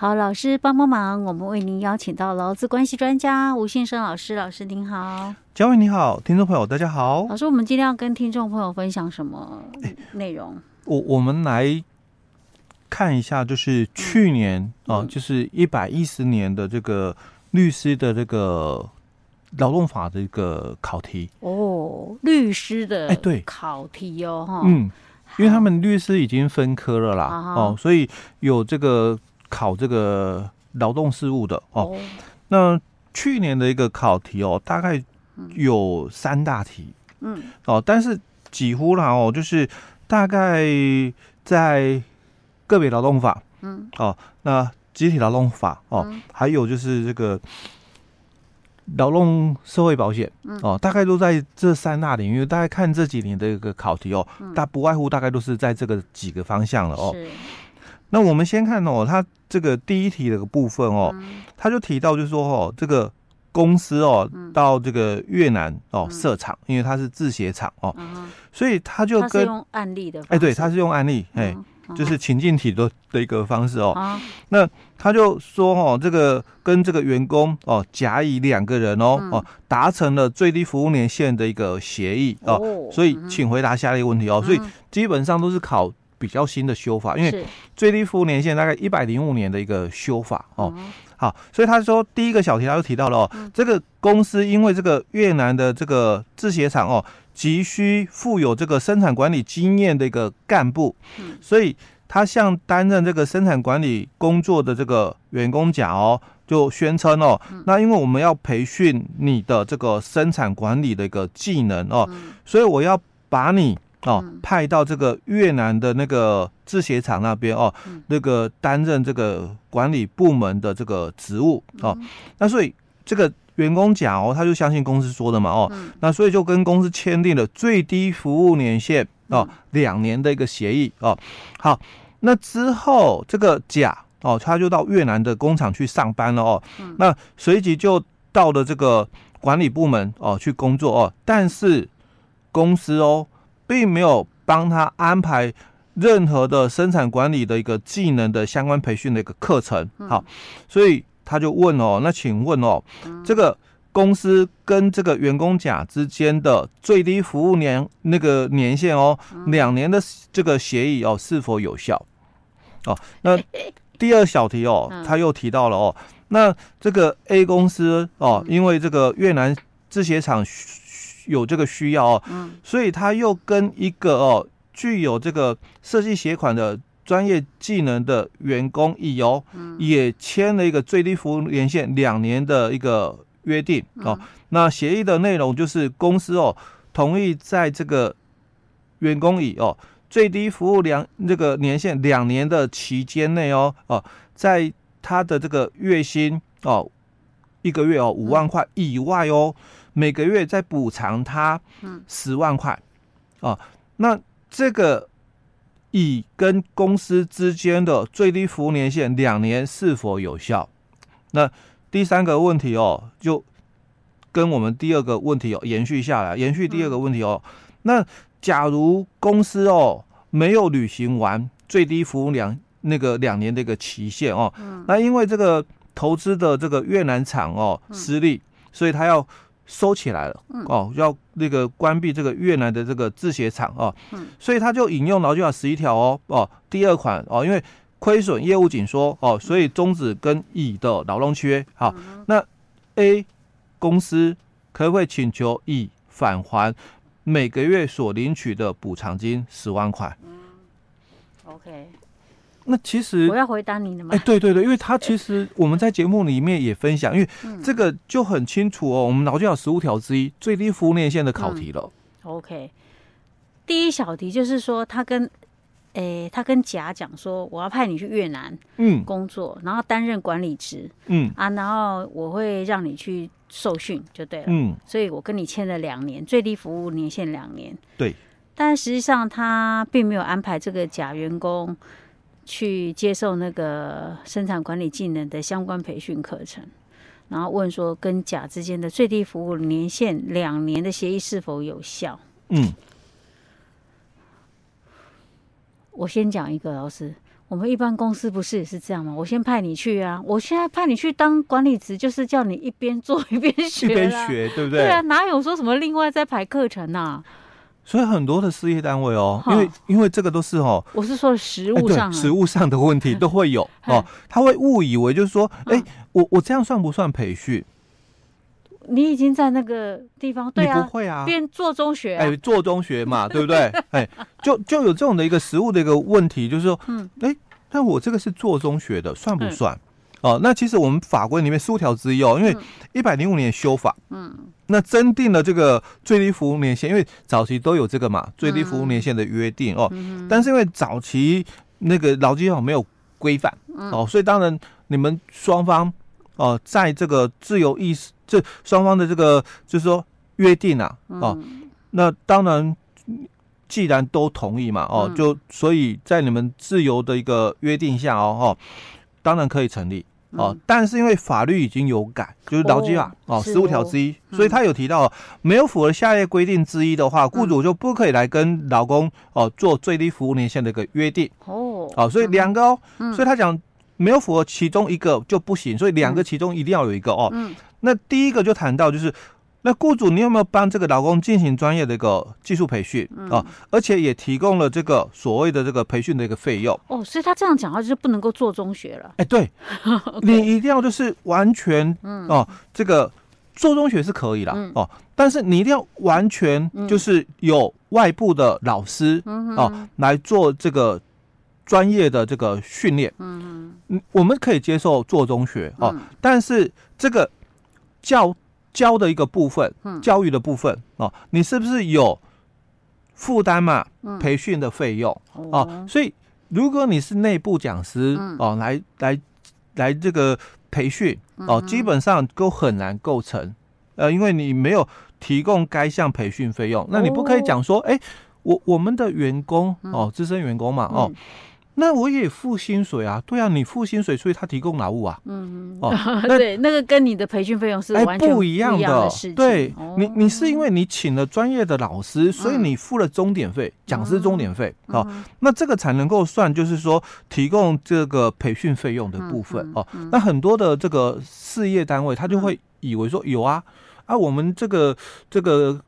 好，老师帮帮忙，我们为您邀请到劳资关系专家吴先生老师，老师您好，嘉伟你好，听众朋友大家好。老师，我们今天要跟听众朋友分享什么内容？我我们来看一下，就是去年啊、嗯呃，就是一百一十年的这个律师的这个劳动法的一个考题哦，律师的哎对考题哦哈嗯。因为他们律师已经分科了啦，哦，所以有这个考这个劳动事务的哦。那去年的一个考题哦，大概有三大题，嗯，哦，但是几乎啦哦，就是大概在个别劳动法，嗯，哦，那集体劳动法哦，还有就是这个。劳动社会保险哦，大概都在这三大领域。大概看这几年的一个考题哦，大不外乎大概都是在这个几个方向了哦。那我们先看哦，他这个第一题的部分哦，他就提到就是说哦，这个公司哦到这个越南哦设厂，因为它是制鞋厂哦，所以他就跟用案例的哎，对，他是用案例哎。就是情境题的的一个方式哦，那他就说哦，这个跟这个员工哦甲乙两个人哦哦达成了最低服务年限的一个协议哦，所以请回答下列问题哦，所以基本上都是考比较新的修法，因为最低服务年限大概一百零五年的一个修法哦，好，所以他说第一个小题他就提到了哦，这个公司因为这个越南的这个制鞋厂哦。急需富有这个生产管理经验的一个干部，所以他向担任这个生产管理工作的这个员工甲哦，就宣称哦，那因为我们要培训你的这个生产管理的一个技能哦，所以我要把你哦派到这个越南的那个制鞋厂那边哦，那个担任这个管理部门的这个职务哦，那所以这个。员工甲哦，他就相信公司说的嘛哦，嗯、那所以就跟公司签订了最低服务年限哦两年的一个协议哦。好，那之后这个甲哦，他就到越南的工厂去上班了哦。嗯、那随即就到了这个管理部门哦去工作哦，但是公司哦并没有帮他安排任何的生产管理的一个技能的相关培训的一个课程。好，所以。他就问哦，那请问哦，这个公司跟这个员工甲之间的最低服务年那个年限哦，两年的这个协议哦是否有效？哦，那第二小题哦，他又提到了哦，那这个 A 公司哦，因为这个越南制鞋厂有这个需要哦，所以他又跟一个哦具有这个设计鞋款的。专业技能的员工乙哦，也签了一个最低服务年限两年的一个约定哦。那协议的内容就是公司哦同意在这个员工乙哦最低服务两这个年限两年的期间内哦哦，在他的这个月薪哦一个月哦五万块以外哦，每个月再补偿他十万块哦。那这个。乙跟公司之间的最低服务年限两年是否有效？那第三个问题哦，就跟我们第二个问题哦延续下来，延续第二个问题哦。那假如公司哦没有履行完最低服务两那个两年的一个期限哦，那因为这个投资的这个越南厂哦失利，所以他要。收起来了哦，要那个关闭这个越南的这个制鞋厂哦，所以他就引用劳基法十一条哦哦第二款哦，因为亏损业务紧缩哦，所以终止跟乙的劳动契约。好，那 A 公司可不可以请求乙返还每个月所领取的补偿金十万块？嗯，OK。那其实我要回答你的吗？哎，对对对，因为他其实我们在节目里面也分享，因为这个就很清楚哦。我们劳基法十五条之一最低服务年限的考题了。嗯、OK，第一小题就是说，他跟诶，他跟甲讲说，我要派你去越南嗯工作，嗯、然后担任管理职嗯啊，然后我会让你去受训就对了嗯，所以我跟你签了两年最低服务年限两年对，但实际上他并没有安排这个甲员工。去接受那个生产管理技能的相关培训课程，然后问说跟甲之间的最低服务年限两年的协议是否有效？嗯，我先讲一个老师，我们一般公司不是也是这样吗？我先派你去啊，我现在派你去当管理职，就是叫你一边做一边学，一边学，对不对？对啊，哪有说什么另外再排课程啊？所以很多的事业单位哦，因为因为这个都是哦，我是说实物上，实物上的问题都会有 哦，他会误以为就是说，哎，我我这样算不算培训？你已经在那个地方，对啊，不会啊，边做中学，哎，做中学嘛，对不对？哎，就就有这种的一个实物的一个问题，就是说，嗯，哎，那我这个是做中学的，算不算？哦，那其实我们法规里面十五条之一哦，因为一百零五年修法，嗯，那增定了这个最低服务年限，因为早期都有这个嘛，最低服务年限的约定哦，但是因为早期那个劳基法没有规范，哦，所以当然你们双方哦，在这个自由意识。这双方的这个就是说约定啊，哦，那当然，既然都同意嘛，哦，就所以在你们自由的一个约定下哦，哦，当然可以成立哦。但是因为法律已经有改，就是劳基法哦，十五条之一，所以他有提到，没有符合下列规定之一的话，雇主就不可以来跟劳工哦做最低服务年限的一个约定。哦。好，所以两个哦，所以他讲没有符合其中一个就不行，所以两个其中一定要有一个哦。那第一个就谈到，就是那雇主你有没有帮这个劳工进行专业的一个技术培训啊？而且也提供了这个所谓的这个培训的一个费用哦。所以他这样讲的话，就是不能够做中学了。哎，对，你一定要就是完全哦，这个做中学是可以了哦，但是你一定要完全就是有外部的老师哦来做这个专业的这个训练。嗯嗯，我们可以接受做中学哦，但是这个。教教的一个部分，教育的部分哦，你是不是有负担嘛？培训的费用哦，所以如果你是内部讲师哦，来来来这个培训哦，基本上都很难构成，呃，因为你没有提供该项培训费用，那你不可以讲说，哎，我我们的员工哦，资深员工嘛哦。那我也付薪水啊，对啊，你付薪水，所以他提供劳务啊。嗯哦，对，那个跟你的培训费用是完全不一样的。对，你你是因为你请了专业的老师，所以你付了钟点费，讲师钟点费哦。那这个才能够算，就是说提供这个培训费用的部分哦。那很多的这个事业单位，他就会以为说有啊啊，我们这个这个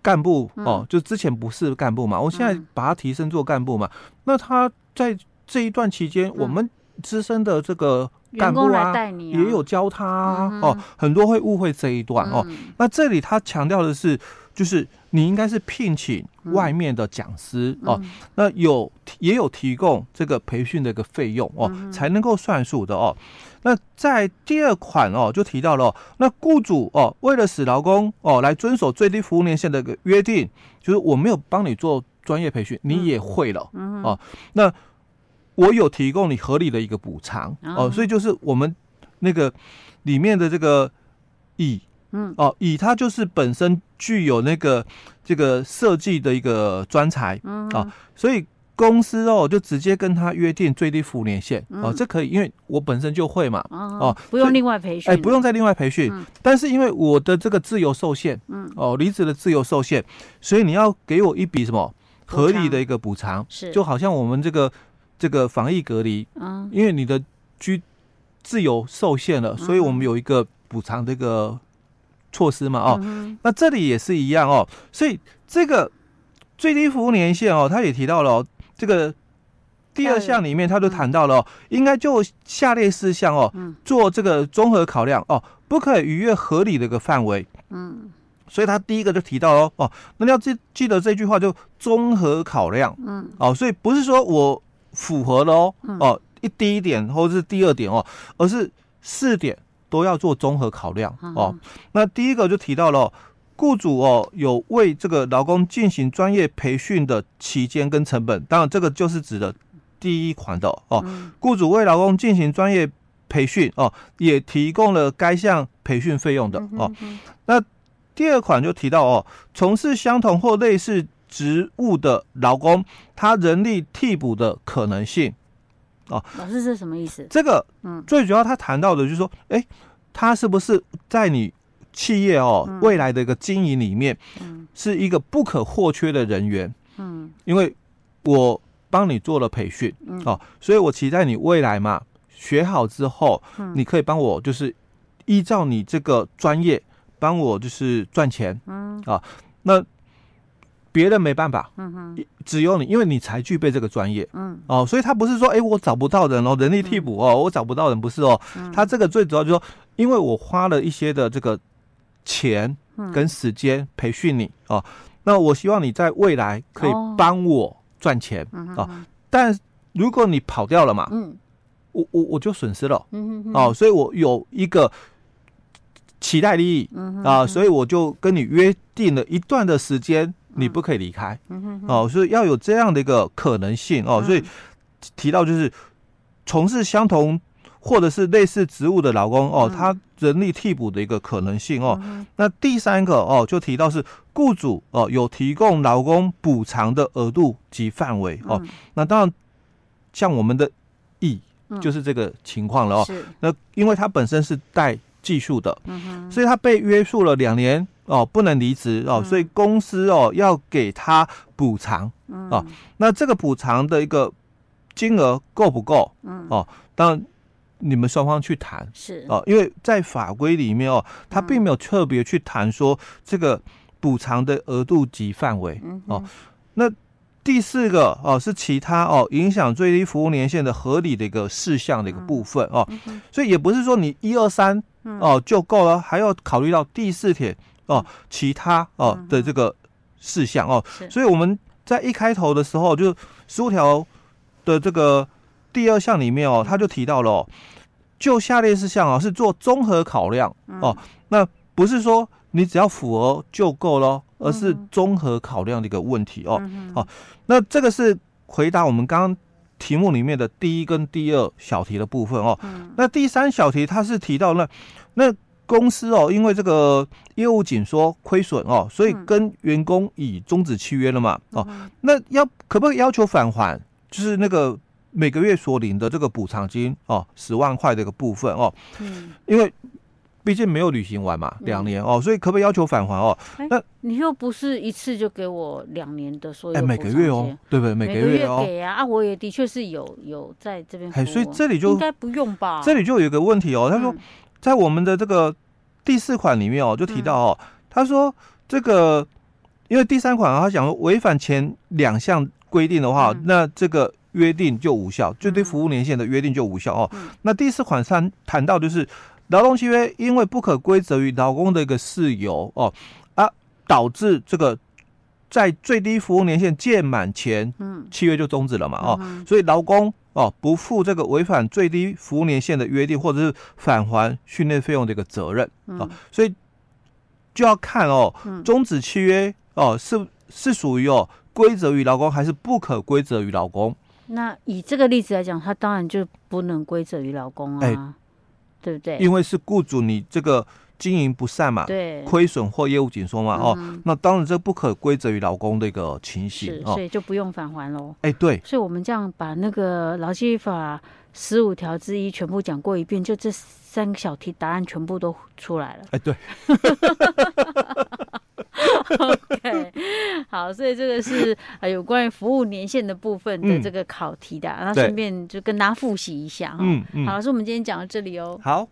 干部哦，就之前不是干部嘛，我现在把他提升做干部嘛，那他。在这一段期间，我们资深的这个干部啊，也有教他哦，很多会误会这一段哦。那这里他强调的是，就是你应该是聘请外面的讲师哦，那有也有提供这个培训的一个费用哦，才能够算数的哦。那在第二款哦，就提到了，那雇主哦，为了使劳工哦来遵守最低服务年限的一个约定，就是我没有帮你做。专业培训你也会了，嗯、哦，那我有提供你合理的一个补偿哦，所以就是我们那个里面的这个乙，嗯，哦，乙他就是本身具有那个这个设计的一个专才，嗯，啊，所以公司哦就直接跟他约定最低服务年限，哦，这可以，因为我本身就会嘛，哦，不用另外培训，哎，不用再另外培训，但是因为我的这个自由受限，嗯，哦，离职的自由受限，所以你要给我一笔什么？合理的一个补偿是，就好像我们这个这个防疫隔离，嗯，因为你的居自由受限了，所以我们有一个补偿这个措施嘛，哦，那这里也是一样哦，所以这个最低服务年限哦，他也提到了这个第二项里面，他就谈到了应该就下列事项哦，做这个综合考量哦，不可以逾越合理的一个范围，嗯。所以他第一个就提到哦哦，那你要记记得这句话就综合考量，嗯，哦，所以不是说我符合了哦哦一第一点或者是第二点哦，而是四点都要做综合考量哦。那第一个就提到了雇主哦有为这个劳工进行专业培训的期间跟成本，当然这个就是指的第一款的哦，雇主为劳工进行专业培训哦，也提供了该项培训费用的哦，那。第二款就提到哦，从事相同或类似职务的劳工，他人力替补的可能性，哦，老师这是什么意思？这个，嗯，最主要他谈到的就是说，哎，他是不是在你企业哦未来的一个经营里面，嗯，是一个不可或缺的人员，嗯，因为我帮你做了培训，嗯、哦，所以我期待你未来嘛，学好之后，嗯、你可以帮我就是依照你这个专业帮我就是赚钱，嗯。啊，那别人没办法，嗯哼，只有你，因为你才具备这个专业，嗯。哦，所以他不是说，哎，我找不到人哦，人力替补哦，我找不到人不是哦，嗯、他这个最主要就是说，因为我花了一些的这个钱跟时间培训你哦，那我希望你在未来可以帮我。赚钱啊，但如果你跑掉了嘛，嗯，我我我就损失了，嗯哼，哦，所以我有一个期待利益，嗯啊，所以我就跟你约定了一段的时间，你不可以离开，嗯哦，所以要有这样的一个可能性哦，所以提到就是从事相同。或者是类似职务的劳工哦，他人力替补的一个可能性哦。嗯、那第三个哦，就提到是雇主哦有提供劳工补偿的额度及范围哦。嗯、那当然，像我们的 E 就是这个情况了哦。那因为他本身是带技术的，所以他被约束了两年哦，不能离职哦，嗯、所以公司哦要给他补偿哦。那这个补偿的一个金额够不够？嗯哦，当然。你们双方去谈是哦，因为在法规里面哦，他并没有特别去谈说这个补偿的额度及范围哦。那第四个哦是其他哦影响最低服务年限的合理的一个事项的一个部分哦，所以也不是说你一二三哦就够了，还要考虑到第四点哦其他哦的这个事项哦。所以我们在一开头的时候就十五条的这个。第二项里面哦，他就提到了，哦，就下列事项哦，是做综合考量哦，那不是说你只要符合就够了，而是综合考量的一个问题哦。好，那这个是回答我们刚刚题目里面的第一跟第二小题的部分哦。那第三小题它是提到那那公司哦，因为这个业务紧缩亏损哦，所以跟员工已终止契约了嘛哦，那要可不可以要求返还？就是那个。每个月所领的这个补偿金哦，十万块的一个部分哦，嗯，因为毕竟没有履行完嘛，两年哦，所以可不可以要求返还哦？那你又不是一次就给我两年的所有，哎，每个月哦，对不对？每个月哦，给啊啊，我也的确是有有在这边，哎，所以这里就应该不用吧？这里就有一个问题哦，他说在我们的这个第四款里面哦，就提到哦，他说这个因为第三款啊，他讲违反前两项规定的话，那这个。约定就无效，最低服务年限的约定就无效哦。嗯、那第四款上谈到就是劳动契约因为不可归责于劳工的一个事由哦，啊，导致这个在最低服务年限届满前，嗯，契约就终止了嘛哦，嗯、所以劳工哦不负这个违反最低服务年限的约定或者是返还训练费用的一个责任啊、哦，所以就要看哦，终止契约哦是是属于哦归责于劳工还是不可归责于劳工。那以这个例子来讲，他当然就不能归责于劳工啊，欸、对不对？因为是雇主你这个经营不善嘛，对，亏损或业务紧缩嘛，嗯、哦，那当然这不可归责于劳工的一个情形，是，所以就不用返还喽。哎、欸，对，所以我们这样把那个劳基法十五条之一全部讲过一遍，就这三个小题答案全部都出来了。哎、欸，对。OK，好，所以这个是啊有关于服务年限的部分的这个考题的，然后顺便就跟大家复习一下哈。嗯嗯，好，老师，我们今天讲到这里哦。好。